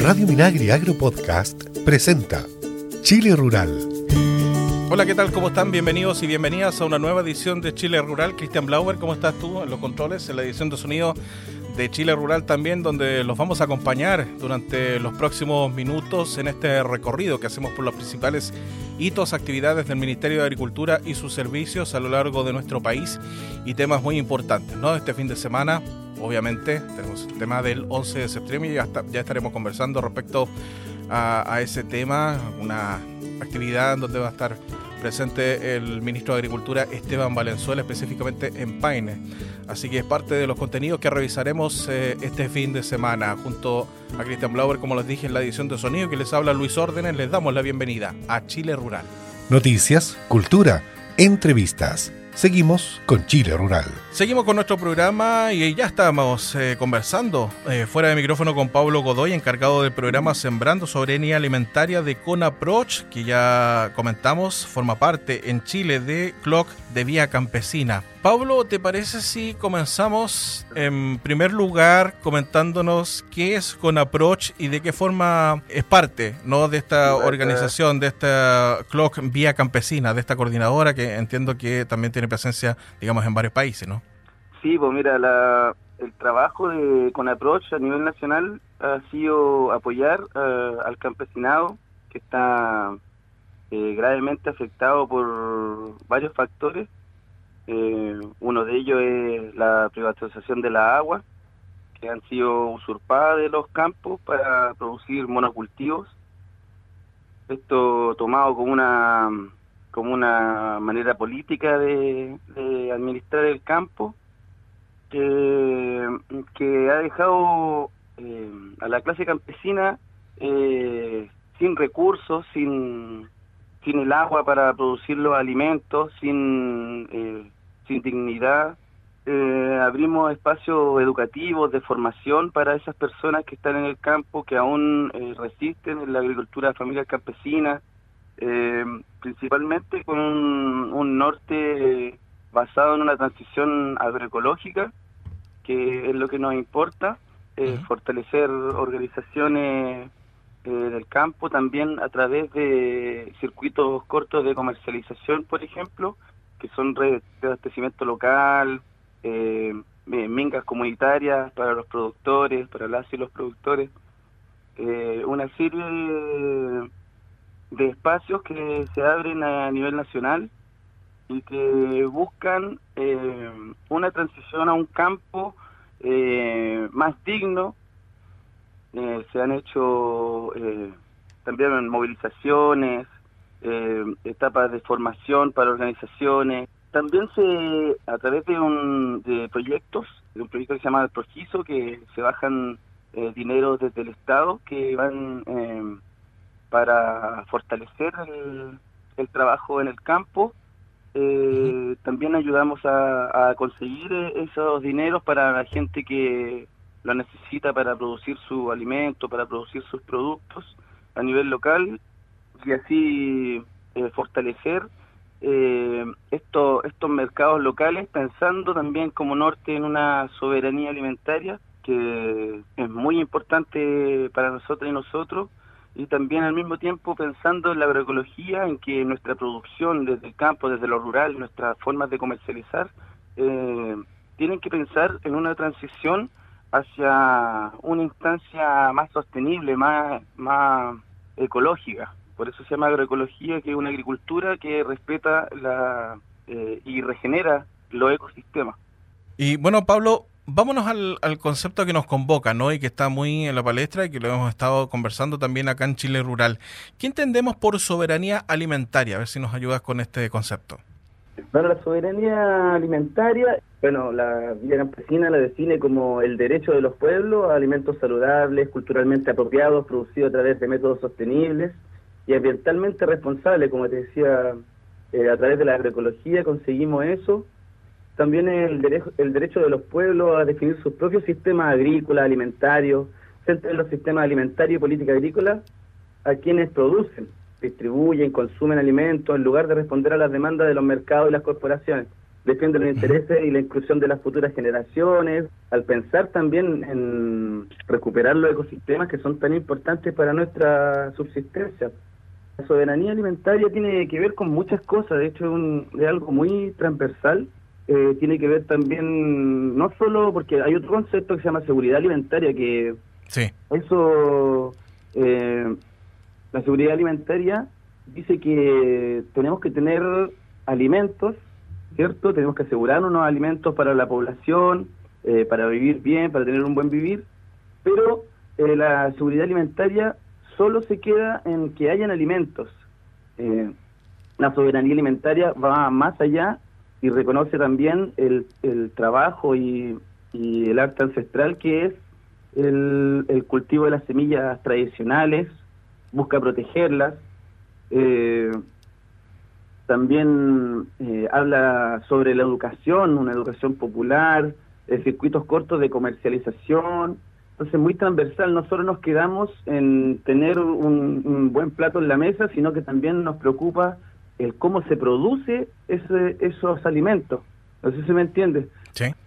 Radio Minagri Agro Podcast presenta Chile Rural. Hola, ¿qué tal? ¿Cómo están? Bienvenidos y bienvenidas a una nueva edición de Chile Rural. Cristian Blauer, ¿cómo estás tú en los controles? En la edición de sonido de Chile Rural también, donde los vamos a acompañar durante los próximos minutos en este recorrido que hacemos por los principales hitos, actividades del Ministerio de Agricultura y sus servicios a lo largo de nuestro país y temas muy importantes, ¿no? Este fin de semana, obviamente, tenemos el tema del 11 de septiembre y ya, estaremos conversando respecto a, a ese tema, una actividad donde va a estar presente el ministro de Agricultura Esteban Valenzuela, específicamente en Paine. Así que es parte de los contenidos que revisaremos eh, este fin de semana junto a Cristian Blauer, como les dije en la edición de sonido, que les habla Luis Órdenes. Les damos la bienvenida a Chile Rural. Noticias, cultura, entrevistas Seguimos con Chile Rural. Seguimos con nuestro programa y ya estamos eh, conversando eh, fuera de micrófono con Pablo Godoy, encargado del programa Sembrando Soberanía Alimentaria de CONAPROCH, que ya comentamos, forma parte en Chile de CLOC de Vía Campesina. Pablo, ¿te parece si comenzamos en primer lugar comentándonos qué es CONAPROCH y de qué forma es parte ¿no? de esta organización, de esta CLOC Vía Campesina, de esta coordinadora que entiendo que también tiene presencia, digamos, en varios países, ¿no? Sí, pues mira, el trabajo de CONAPROCH a nivel nacional ha sido apoyar eh, al campesinado que está eh, gravemente afectado por varios factores eh, uno de ellos es la privatización de la agua, que han sido usurpadas de los campos para producir monocultivos. Esto tomado como una como una manera política de, administrar el campo que, que ha dejado eh, a la clase campesina eh, sin recursos, sin, sin el agua para producir los alimentos, sin eh, sin dignidad. Eh, abrimos espacios educativos de formación para esas personas que están en el campo, que aún eh, resisten en la agricultura familiar campesina, eh, principalmente con un, norte basado en una transición agroecológica, que es lo que nos importa, fortalecer organizaciones del campo también a través de circuitos cortos de comercialización, por ejemplo, que son redes de abastecimiento local, eh, mingas comunitarias para los productores, para las y los productores, eh, una serie de, espacios que se abren a nivel nacional y que buscan eh, una transición a un campo más digno. se han hecho también movilizaciones, eh, etapas de formación para organizaciones. También se, a través de, un, de proyectos, de un proyecto que se llama El Projizo, que se bajan eh, dinero desde el Estado que van eh, para fortalecer el, trabajo en el campo. Eh, también ayudamos a, a, conseguir esos dineros para la gente que lo necesita para producir su alimento, para producir sus productos a nivel local y así eh, fortalecer eh, estos mercados locales, pensando también como norte en una soberanía alimentaria que es muy importante para nosotros y nosotros, y también al mismo tiempo pensando en la agroecología, en que nuestra producción desde el campo, desde lo rural, nuestras formas de comercializar, eh, tienen que pensar en una transición hacia una instancia más sostenible, más, más ecológica. Por eso se llama agroecología, que es una agricultura que respeta la, eh, y regenera los ecosistemas. Y bueno, Pablo, vámonos al, concepto que nos convoca, ¿no? Y que está muy en la palestra y que lo hemos estado conversando también acá en Chile Rural. ¿Qué entendemos por soberanía alimentaria? A ver si nos ayudas con este concepto. Bueno, la soberanía alimentaria, bueno, la Villa Campesina la define como el derecho de los pueblos a alimentos saludables, culturalmente apropiados, producidos a través de métodos sostenibles, y ambientalmente responsable, como te decía, eh, a través de la agroecología conseguimos eso. También el, derecho, el derecho de los pueblos a definir sus propios sistemas agrícolas, alimentarios, centrar los sistemas alimentarios y política agrícola a quienes producen, distribuyen, consumen alimentos, en lugar de responder a las demandas de los mercados y las corporaciones. defiende los intereses y la inclusión de las futuras generaciones, al pensar también en recuperar los ecosistemas que son tan importantes para nuestra subsistencia. La soberanía alimentaria tiene que ver con muchas cosas, de hecho es, algo muy transversal, eh, tiene que ver también, no solo porque hay otro concepto que se llama seguridad alimentaria, que sí. eso, eh, la seguridad alimentaria dice que tenemos que tener alimentos ¿cierto? Tenemos que asegurar unos alimentos para la población, eh, para vivir bien, para tener un buen vivir, pero eh, la seguridad alimentaria solo se queda en que hayan alimentos. Eh, la soberanía alimentaria va más allá y reconoce también el, el trabajo y, y, el arte ancestral que es el, cultivo de las semillas tradicionales, busca protegerlas. Eh, también eh, habla sobre la educación, una educación popular, eh, circuitos cortos de comercialización. Entonces, muy transversal, no solo nos quedamos en tener un, buen plato en la mesa, sino que también nos preocupa el cómo se produce ese, esos alimentos. No sé si me entiende.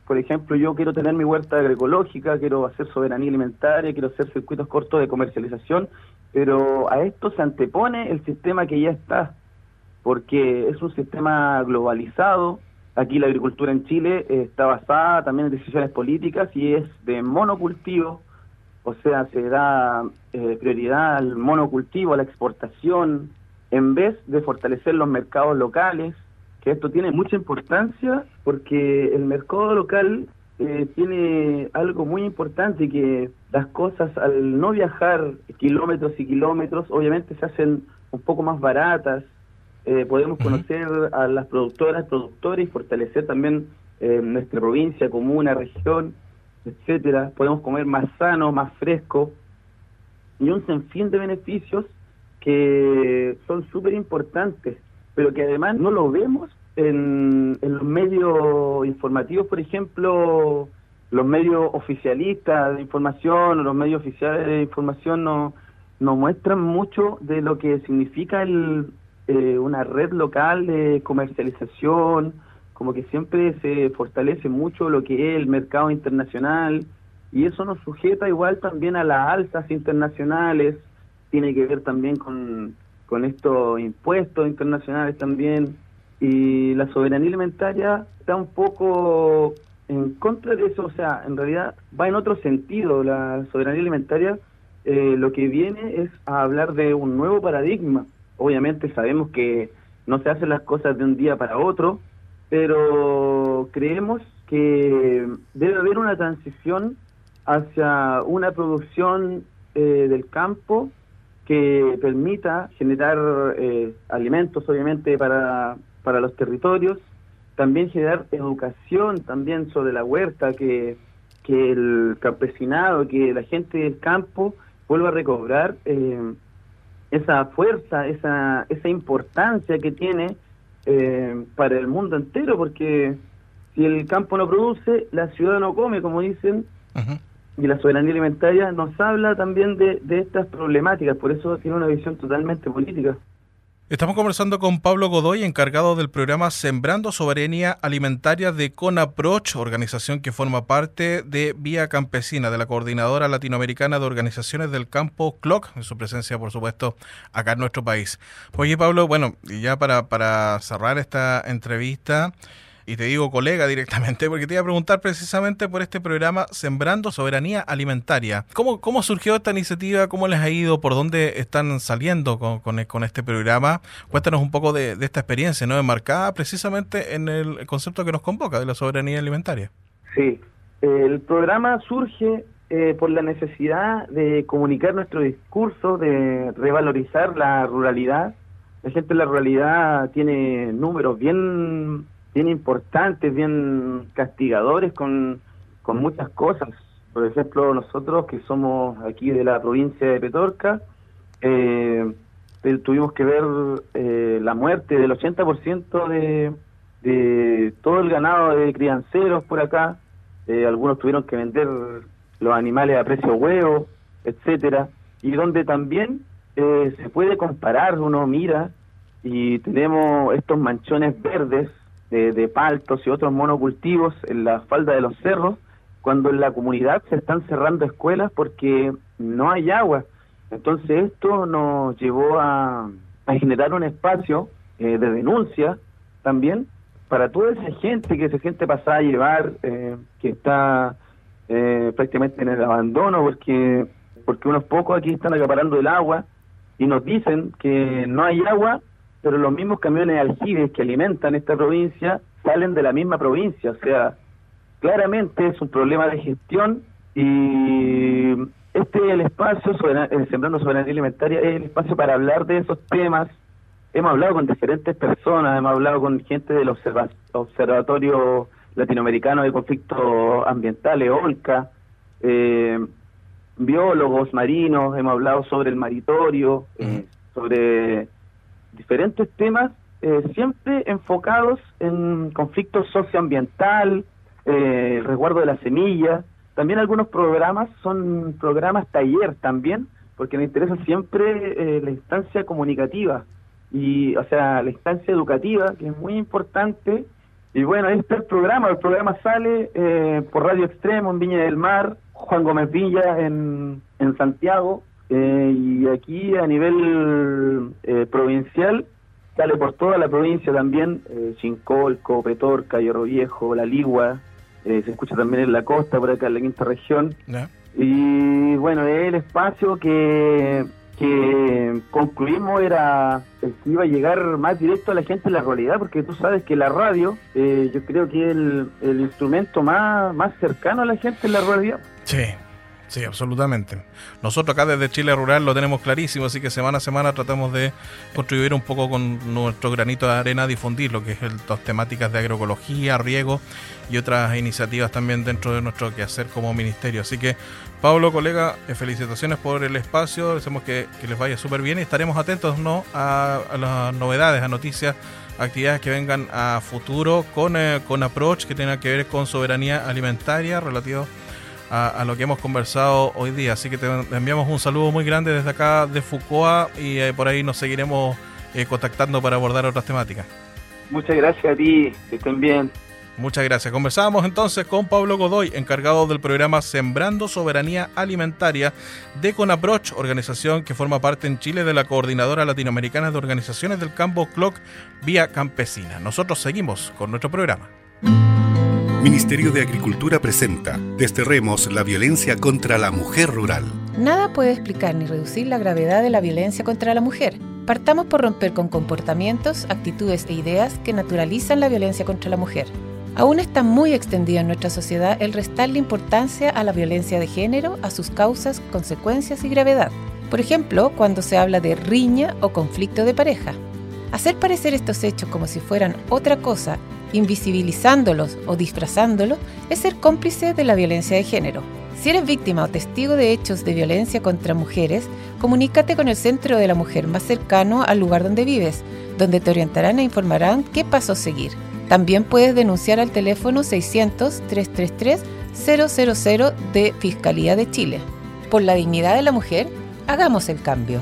Por ejemplo, yo quiero tener mi huerta agroecológica, quiero hacer soberanía alimentaria, quiero hacer circuitos cortos de comercialización, pero a esto se antepone el sistema que ya está porque es un sistema globalizado. Aquí la agricultura en Chile está basada también en decisiones políticas y es de monocultivo, o sea, se da eh, prioridad al monocultivo, a la exportación, en vez de fortalecer los mercados locales, que esto tiene mucha importancia porque el mercado local eh, tiene algo muy importante que las cosas al no viajar kilómetros y kilómetros, obviamente se hacen un poco más baratas, eh, podemos conocer a las productoras, productores y fortalecer también eh, nuestra provincia, comuna, región, etcétera. Podemos comer más sano, más fresco y un sinfín de beneficios que son súper importantes, pero que además no lo vemos en, en los medios informativos, por ejemplo, los medios oficialistas de información o los medios oficiales de información no, no muestran mucho de lo que significa el, eh, una red local de comercialización, como que siempre se fortalece mucho lo que es el mercado internacional y eso nos sujeta igual también a las alzas internacionales, tiene que ver también con, con estos impuestos internacionales también y la soberanía alimentaria está un poco en contra de eso, o sea, en realidad va en otro sentido, la soberanía alimentaria eh, lo que viene es a hablar de un nuevo paradigma, Obviamente sabemos que no se hacen las cosas de un día para otro, pero creemos que debe haber una transición hacia una producción eh, del campo que permita generar eh, alimentos, obviamente, para, para los territorios, también generar educación también sobre la huerta, que, que el campesinado, que la gente del campo vuelva a recobrar eh, esa fuerza, esa, esa importancia que tiene eh, para el mundo entero, porque si el campo no produce, la ciudad no come, como dicen, y la soberanía alimentaria nos habla también de, de estas problemáticas, por eso tiene una visión totalmente política. Estamos conversando con Pablo Godoy, encargado del programa Sembrando Soberanía Alimentaria de CONAPROCH, organización que forma parte de Vía Campesina, de la Coordinadora Latinoamericana de Organizaciones del Campo, CLOC, en su presencia, por supuesto, acá en nuestro país. Oye, Pablo, bueno, y ya para, para cerrar esta entrevista, y te digo colega directamente, porque te iba a preguntar precisamente por este programa Sembrando Soberanía Alimentaria. ¿Cómo, cómo surgió esta iniciativa? ¿Cómo les ha ido? ¿Por dónde están saliendo con, con, este programa? Cuéntanos un poco de, esta experiencia, ¿no? Enmarcada precisamente en el concepto que nos convoca de la soberanía alimentaria. Sí, el programa surge eh, por la necesidad de comunicar nuestro discurso, de revalorizar la ruralidad. La gente en la ruralidad tiene números bien bien importantes, bien castigadores con, con muchas cosas. Por ejemplo, nosotros que somos aquí de la provincia de Petorca, eh, tuvimos que ver eh, la muerte del 80% de, de todo el ganado de crianceros por acá. Eh, algunos tuvieron que vender los animales a precio huevo, etcétera. Y donde también se puede comparar, uno mira y tenemos estos manchones verdes de, paltos y otros monocultivos en la falda de los cerros, cuando en la comunidad se están cerrando escuelas porque no hay agua. Entonces esto nos llevó a, generar un espacio eh, de denuncia también para toda esa gente que esa gente pasa a llevar, eh, que está eh, prácticamente en el abandono porque porque unos pocos aquí están acaparando el agua y nos dicen que no hay agua, pero los mismos camiones de aljibes que alimentan esta provincia salen de la misma provincia, o sea, claramente es un problema de gestión y este es el espacio, el Sembrando Soberanía Alimentaria, es el espacio para hablar de esos temas. Hemos hablado con diferentes personas, hemos hablado con gente del Observatorio Latinoamericano de Conflictos Ambientales, OLCA, eh, biólogos marinos, hemos hablado sobre el maritorio, eh, sobre diferentes temas, eh, siempre enfocados en conflictos socioambiental, eh, el resguardo de la semilla. También algunos programas son programas taller también, porque me interesa siempre la instancia comunicativa y, o sea, la instancia educativa, que es muy importante. Y bueno, este es el programa, el programa sale por Radio Extremo en Viña del Mar, Juan Gómez Villa en, en Santiago eh, y aquí a nivel eh, provincial sale por toda la provincia también, eh, Chincolco, Petorca, Hierro Viejo, La Ligua, eh, se escucha también en la costa, por acá en la quinta región. Y bueno, el espacio que, que concluimos era el que iba a llegar más directo a la gente en la realidad, porque tú sabes que la radio, yo creo que es el, el instrumento más, más cercano a la gente en la realidad. Sí, sí, absolutamente. Nosotros acá desde Chile Rural lo tenemos clarísimo, así que semana a semana tratamos de contribuir un poco con nuestro granito de arena a difundir lo que es las temáticas de agroecología, riego y otras iniciativas también dentro de nuestro quehacer como ministerio. Así que, Pablo, colega, eh, felicitaciones por el espacio, deseamos que, les vaya súper bien y estaremos atentos ¿no? a, las novedades, a noticias actividades que vengan a futuro con, eh, con Approach, que tenga que ver con soberanía alimentaria relativo a, lo que hemos conversado hoy día. Así que te, enviamos un saludo muy grande desde acá de Foucault y eh, por ahí nos seguiremos eh, contactando para abordar otras temáticas. Muchas gracias a ti, que estén bien. Muchas gracias. Conversábamos entonces con Pablo Godoy, encargado del programa Sembrando Soberanía Alimentaria de Conaproch, organización que forma parte en Chile de la Coordinadora Latinoamericana de Organizaciones del Campo CLOC Vía Campesina. Nosotros seguimos con nuestro programa. Ministerio de Agricultura presenta Desterremos la violencia contra la mujer rural. Nada puede explicar ni reducir la gravedad de la violencia contra la mujer. Partamos por romper con comportamientos, actitudes e ideas que naturalizan la violencia contra la mujer. Aún está muy extendido en nuestra sociedad el restarle importancia a la violencia de género, a sus causas, consecuencias y gravedad. Por ejemplo, cuando se habla de riña o conflicto de pareja. Hacer parecer estos hechos como si fueran otra cosa invisibilizándolos o disfrazándolos, es ser cómplice de la violencia de género. Si eres víctima o testigo de hechos de violencia contra mujeres, comunícate con el centro de la mujer más cercano al lugar donde vives, donde te orientarán e informarán qué paso seguir. También puedes denunciar al teléfono 600-333-000 de Fiscalía de Chile. Por la dignidad de la mujer, hagamos el cambio.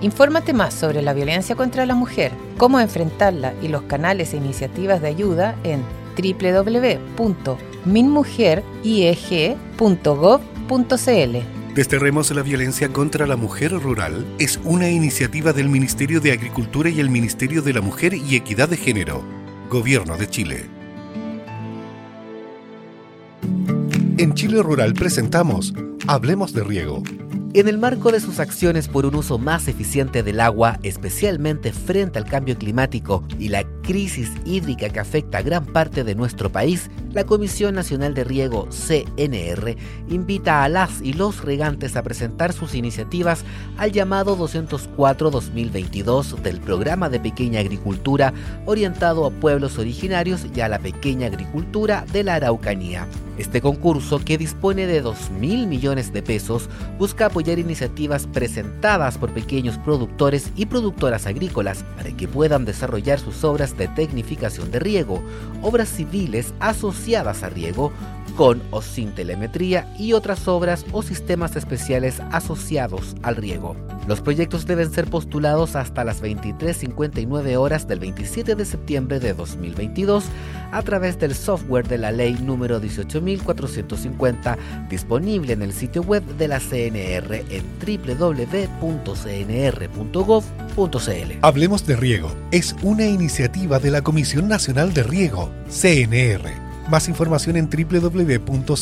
Infórmate más sobre la violencia contra la mujer, cómo enfrentarla y los canales e iniciativas de ayuda en www.minmujerieg.gov.cl. Desterremos la violencia contra la mujer rural es una iniciativa del Ministerio de Agricultura y el Ministerio de la Mujer y Equidad de Género, Gobierno de Chile. En Chile Rural presentamos Hablemos de Riego en el marco de sus acciones por un uso más eficiente del agua, especialmente frente al cambio climático y la crisis hídrica que afecta a gran parte de nuestro país, la Comisión Nacional de Riego, CNR, invita a las y los regantes a presentar sus iniciativas al llamado 204-2022 del Programa de Pequeña Agricultura orientado a pueblos originarios y a la pequeña agricultura de la Araucanía. Este concurso, que dispone de 2.000 millones de pesos, busca apoyar iniciativas presentadas por pequeños productores y productoras agrícolas para que puedan desarrollar sus obras de tecnificación de riego, obras civiles asociadas a riego, con o sin telemetría y otras obras o sistemas especiales asociados al riego. Los proyectos deben ser postulados hasta las 23.59 horas del 27 de septiembre de 2022 a través del software de la ley número 18.450 disponible en el sitio web de la CNR en www.cnr.gov.cl. Hablemos de Riego. Es una iniciativa de la Comisión Nacional de Riego, CNR. Más información en www.cnr.gov.cl.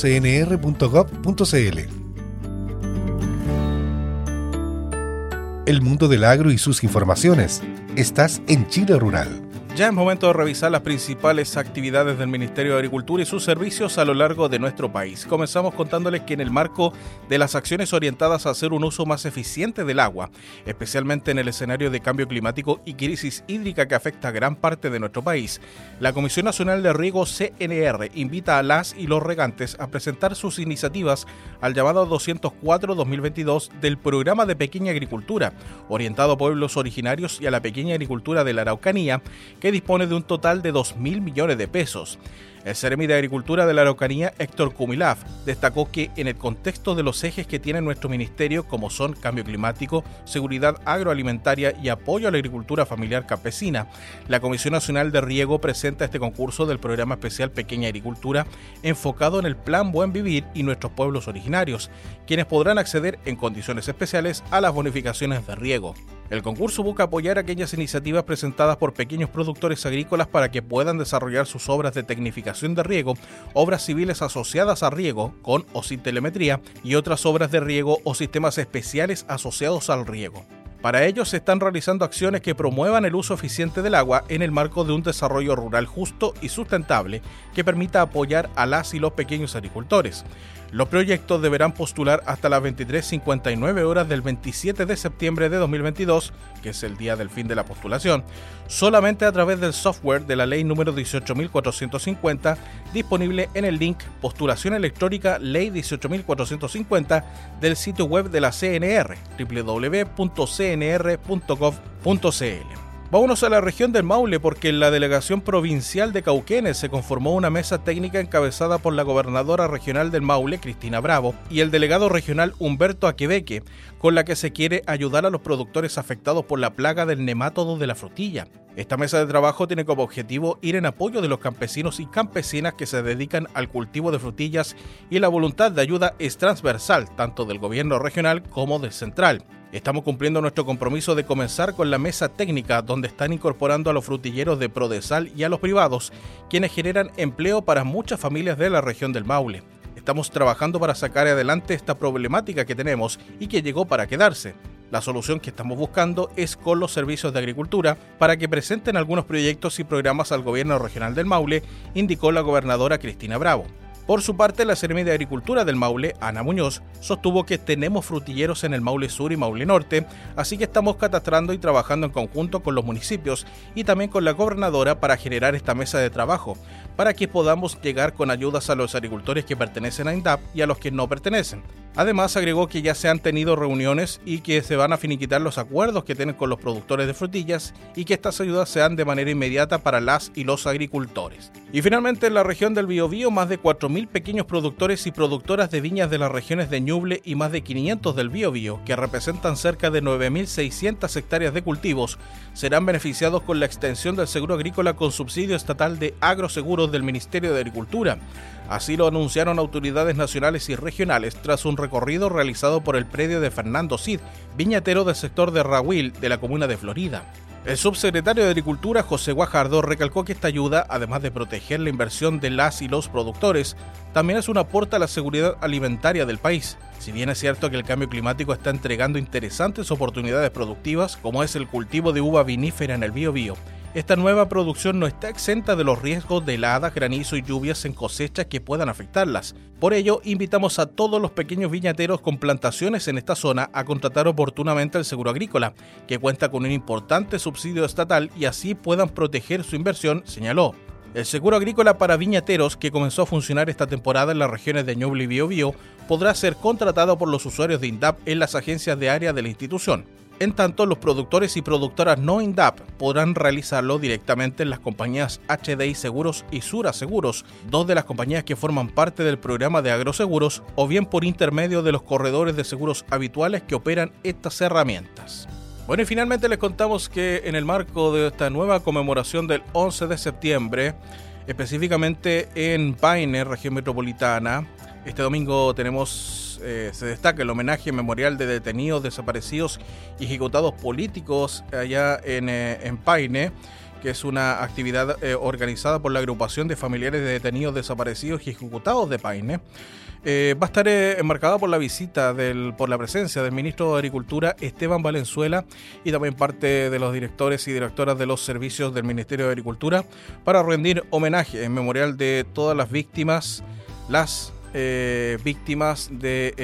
el mundo del agro y sus informaciones. Estás en Chile Rural. Ya es momento de revisar las principales actividades del Ministerio de Agricultura y sus servicios a lo largo de nuestro país. Comenzamos contándoles que en el marco de las acciones orientadas a hacer un uso más eficiente del agua, especialmente en el escenario de cambio climático y crisis hídrica que afecta a gran parte de nuestro país, la Comisión Nacional de Riego CNR invita a las y los regantes a presentar sus iniciativas al llamado 204-2022 del Programa de Pequeña Agricultura, orientado a pueblos originarios y a la pequeña agricultura de la Araucanía, que dispone de un total de 2.000 millones de pesos. El Ceremi de Agricultura de la Araucanía, Héctor Kumilaf, destacó que en el contexto de los ejes que tiene nuestro ministerio, como son cambio climático, seguridad agroalimentaria y apoyo a la agricultura familiar campesina, la Comisión Nacional de Riego presenta este concurso del programa especial Pequeña Agricultura enfocado en el Plan Buen Vivir y nuestros pueblos originarios, quienes podrán acceder en condiciones especiales a las bonificaciones de riego. El concurso busca apoyar aquellas iniciativas presentadas por pequeños productores agrícolas para que puedan desarrollar sus obras de tecnificación de riego, obras civiles asociadas a riego, con o sin telemetría, y otras obras de riego o sistemas especiales asociados al riego. Para ello se están realizando acciones que promuevan el uso eficiente del agua en el marco de un desarrollo rural justo y sustentable que permita apoyar a las y los pequeños agricultores. Los proyectos deberán postular hasta las 23.59 horas del 27 de septiembre de 2022, que es el día del fin de la postulación, solamente a través del software de la ley número 18.450, disponible en el link Postulación Electrónica Ley 18.450 del sitio web de la CNR, www.cnr.gov.cl. Vámonos a la región del Maule porque en la delegación provincial de Cauquenes se conformó una mesa técnica encabezada por la gobernadora regional del Maule, Cristina Bravo, y el delegado regional Humberto Aquebeque, con la que se quiere ayudar a los productores afectados por la plaga del nemátodo de la frutilla. Esta mesa de trabajo tiene como objetivo ir en apoyo de los campesinos y campesinas que se dedican al cultivo de frutillas y la voluntad de ayuda es transversal tanto del gobierno regional como del central. Estamos cumpliendo nuestro compromiso de comenzar con la mesa técnica donde están incorporando a los frutilleros de Prodesal y a los privados, quienes generan empleo para muchas familias de la región del Maule. Estamos trabajando para sacar adelante esta problemática que tenemos y que llegó para quedarse. La solución que estamos buscando es con los servicios de agricultura para que presenten algunos proyectos y programas al gobierno regional del Maule, indicó la gobernadora Cristina Bravo. Por su parte, la Seremi de Agricultura del Maule, Ana Muñoz, sostuvo que tenemos frutilleros en el Maule Sur y Maule Norte, así que estamos catastrando y trabajando en conjunto con los municipios y también con la gobernadora para generar esta mesa de trabajo, para que podamos llegar con ayudas a los agricultores que pertenecen a INDAP y a los que no pertenecen. Además, agregó que ya se han tenido reuniones y que se van a finiquitar los acuerdos que tienen con los productores de frutillas y que estas ayudas sean de manera inmediata para las y los agricultores. Y finalmente, en la región del Biobío, más de 4.000 pequeños productores y productoras de viñas de las regiones de Ñuble y más de 500 del Biobío, que representan cerca de 9.600 hectáreas de cultivos, serán beneficiados con la extensión del seguro agrícola con subsidio estatal de agroseguros del Ministerio de Agricultura. Así lo anunciaron autoridades nacionales y regionales tras un recorrido realizado por el predio de Fernando Cid, viñatero del sector de Rahuil de la comuna de Florida. El subsecretario de Agricultura, José Guajardo, recalcó que esta ayuda, además de proteger la inversión de las y los productores, también es un aporte a la seguridad alimentaria del país. Si bien es cierto que el cambio climático está entregando interesantes oportunidades productivas, como es el cultivo de uva vinífera en el Biobío, esta nueva producción no está exenta de los riesgos de heladas, granizo y lluvias en cosechas que puedan afectarlas. Por ello, invitamos a todos los pequeños viñateros con plantaciones en esta zona a contratar oportunamente el seguro agrícola, que cuenta con un importante subsidio estatal y así puedan proteger su inversión, señaló. El seguro agrícola para viñateros, que comenzó a funcionar esta temporada en las regiones de Ñuble y Biobío, podrá ser contratado por los usuarios de INDAP en las agencias de área de la institución. En tanto, los productores y productoras no INDAP podrán realizarlo directamente en las compañías HDI Seguros y Sura Seguros, dos de las compañías que forman parte del programa de agroseguros, o bien por intermedio de los corredores de seguros habituales que operan estas herramientas. Bueno, y finalmente les contamos que en el marco de esta nueva conmemoración del 11 de septiembre, específicamente en Paine, región metropolitana, este domingo tenemos eh, se destaca el homenaje memorial de detenidos, desaparecidos y ejecutados políticos allá en, eh, Paine que es una actividad eh, organizada por la agrupación de familiares de detenidos desaparecidos y ejecutados de Paine. va a estar enmarcada por la visita, del, por la presencia del ministro de Agricultura Esteban Valenzuela y también parte de los directores y directoras de los servicios del Ministerio de Agricultura para rendir homenaje en memorial de todas las víctimas, las eh, víctimas de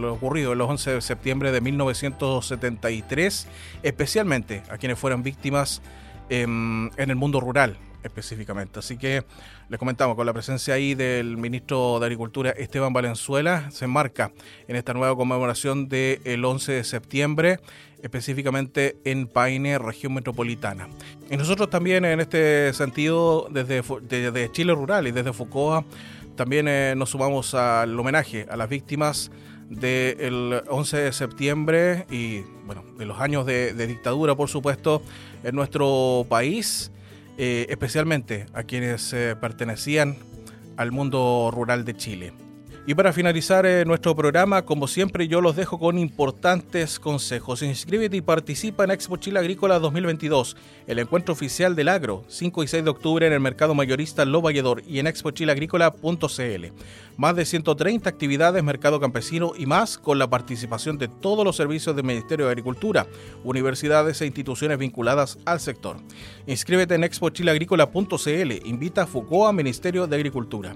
lo ocurrido el 11 de septiembre de 1973, especialmente a quienes fueron víctimas en el mundo rural específicamente. Así que les comentamos, con la presencia ahí del ministro de Agricultura Esteban Valenzuela, se enmarca en esta nueva conmemoración del 11 de septiembre, específicamente en Paine, región metropolitana. Y nosotros también en este sentido, desde, desde Chile Rural y desde Foucault, también eh, nos sumamos al homenaje a las víctimas del 11 de septiembre y bueno, de los años de, dictadura, por supuesto, en nuestro país, eh, especialmente a quienes eh, pertenecían al mundo rural de Chile. Y para finalizar eh, nuestro programa, como siempre, yo los dejo con importantes consejos. Inscríbete y participa en Expo Chile Agrícola 2022, el encuentro oficial del agro, 5 y 6 de octubre en el mercado mayorista Lo Valledor y en expochileagrícola.cl. Más de 130 actividades, mercado campesino y más con la participación de todos los servicios del Ministerio de Agricultura, universidades e instituciones vinculadas al sector. Inscríbete en expochileagrícola.cl. Invita a FUCOA Ministerio de Agricultura.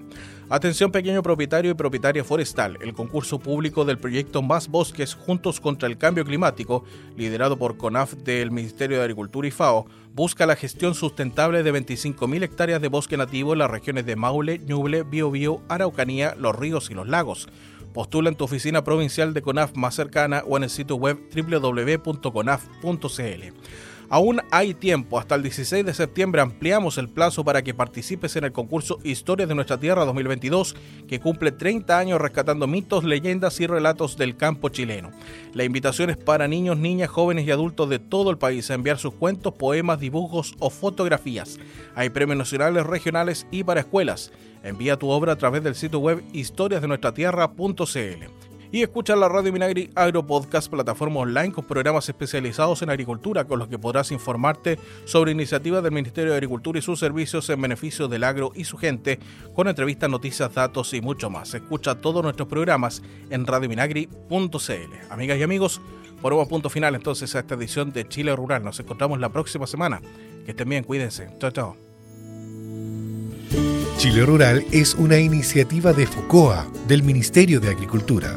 Atención pequeño propietario y propietaria forestal. El concurso público del proyecto Más Bosques Juntos contra el Cambio Climático, liderado por CONAF del Ministerio de Agricultura y FAO, busca la gestión sustentable de 25.000 hectáreas de bosque nativo en las regiones de Maule, Ñuble, Biobío, Araucanía, Los Ríos y Los Lagos. Postula en tu oficina provincial de CONAF más cercana o en el sitio web www.conaf.cl. Aún hay tiempo, hasta el 16 de septiembre ampliamos el plazo para que participes en el concurso Historias de nuestra Tierra 2022, que cumple 30 años rescatando mitos, leyendas y relatos del campo chileno. La invitación es para niños, niñas, jóvenes y adultos de todo el país a enviar sus cuentos, poemas, dibujos o fotografías. Hay premios nacionales, regionales y para escuelas. Envía tu obra a través del sitio web historiasdenuestratierra.cl y escucha la Radio Minagri Agro Podcast, plataforma online con programas especializados en agricultura con los que podrás informarte sobre iniciativas del Ministerio de Agricultura y sus servicios en beneficio del agro y su gente, con entrevistas, noticias, datos y mucho más. Escucha todos nuestros programas en radiominagri.cl. Amigas y amigos, ponemos punto final entonces a esta edición de Chile Rural. Nos encontramos la próxima semana. Que estén bien, cuídense. Chao, chao. Chile Rural es una iniciativa de FOCOA, del Ministerio de Agricultura.